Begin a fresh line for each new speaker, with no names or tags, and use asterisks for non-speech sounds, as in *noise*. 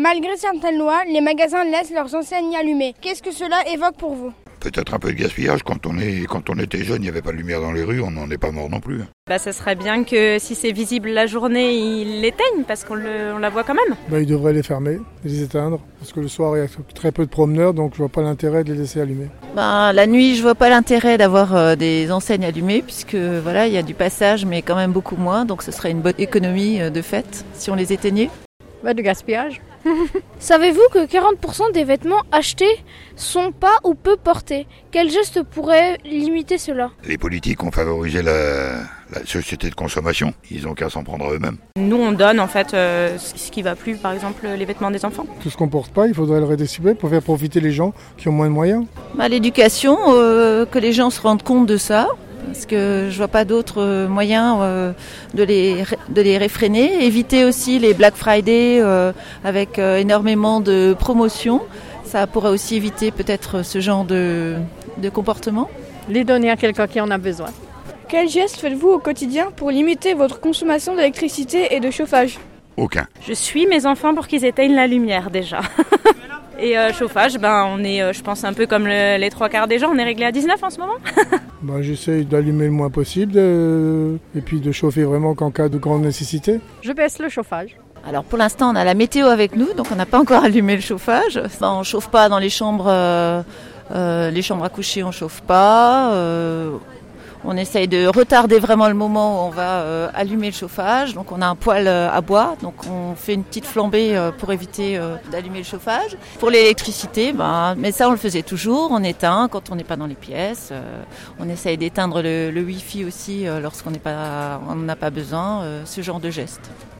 Malgré certaines lois, les magasins laissent leurs enseignes allumées. Qu'est-ce que cela évoque pour vous?
Peut-être un peu de gaspillage. Quand on, est, quand on était jeune, il n'y avait pas de lumière dans les rues, on n'en est pas mort non plus.
Bah, ça serait bien que si c'est visible la journée, ils l'éteignent parce qu'on on la voit quand même.
Bah, ils devraient les fermer, les éteindre, parce que le soir, il y a très peu de promeneurs, donc je vois pas l'intérêt de les laisser allumés.
Bah, la nuit, je vois pas l'intérêt d'avoir euh, des enseignes allumées, puisque voilà, il y a du passage, mais quand même beaucoup moins, donc ce serait une bonne économie euh, de fait si on les éteignait.
Bah, du gaspillage. *laughs*
Savez-vous que 40% des vêtements achetés sont pas ou peu portés? Quel geste pourrait limiter cela?
Les politiques ont favorisé la, la société de consommation. Ils ont qu'à s'en prendre à eux-mêmes.
Nous, on donne en fait euh, ce qui va plus, par exemple les vêtements des enfants.
Tout ce qu'on porte pas, il faudrait le redistribuer pour faire profiter les gens qui ont moins de moyens.
Bah, L'éducation, euh, que les gens se rendent compte de ça, parce que je vois pas d'autres moyens euh, de, les, de les réfréner. Éviter aussi les Black Friday euh, avec euh, énormément de promotions. Ça pourrait aussi éviter peut-être ce genre de, de comportement.
Les donner à quelqu'un qui en a besoin.
Quel geste faites-vous au quotidien pour limiter votre consommation d'électricité et de chauffage?
Aucun.
Je suis mes enfants pour qu'ils éteignent la lumière déjà. *laughs* Et euh, chauffage, ben, on est, euh, je pense, un peu comme le, les trois quarts des gens, on est réglé à 19 en ce moment. *laughs*
bah, J'essaye d'allumer le moins possible de... et puis de chauffer vraiment qu'en cas de grande nécessité.
Je baisse le chauffage.
Alors pour l'instant, on a la météo avec nous, donc on n'a pas encore allumé le chauffage. Enfin, on chauffe pas dans les chambres, euh, euh, les chambres à coucher, on chauffe pas. On essaye de retarder vraiment le moment où on va euh, allumer le chauffage. Donc on a un poêle euh, à bois, donc on fait une petite flambée euh, pour éviter d'allumer le chauffage. Pour l'électricité, ben, mais ça on le faisait toujours, on éteint quand on n'est pas dans les pièces. On essaye d'éteindre le, wifi aussi lorsqu'on on n'a pas besoin, ce genre de geste.